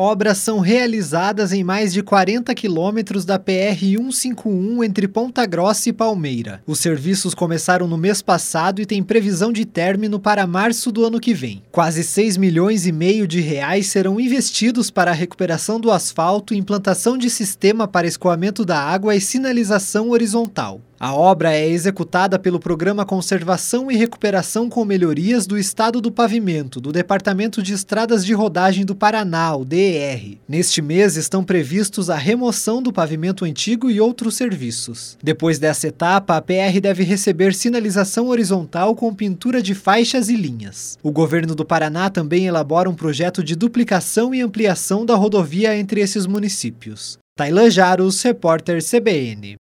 Obras são realizadas em mais de 40 quilômetros da PR-151 entre Ponta Grossa e Palmeira. Os serviços começaram no mês passado e têm previsão de término para março do ano que vem. Quase 6 milhões e meio de reais serão investidos para a recuperação do asfalto, implantação de sistema para escoamento da água e sinalização horizontal. A obra é executada pelo Programa Conservação e Recuperação com Melhorias do Estado do Pavimento, do Departamento de Estradas de Rodagem do Paraná, o DER. Neste mês estão previstos a remoção do pavimento antigo e outros serviços. Depois dessa etapa, a PR deve receber sinalização horizontal com pintura de faixas e linhas. O governo do Paraná também elabora um projeto de duplicação e ampliação da rodovia entre esses municípios. Tailan Jaros, repórter CBN.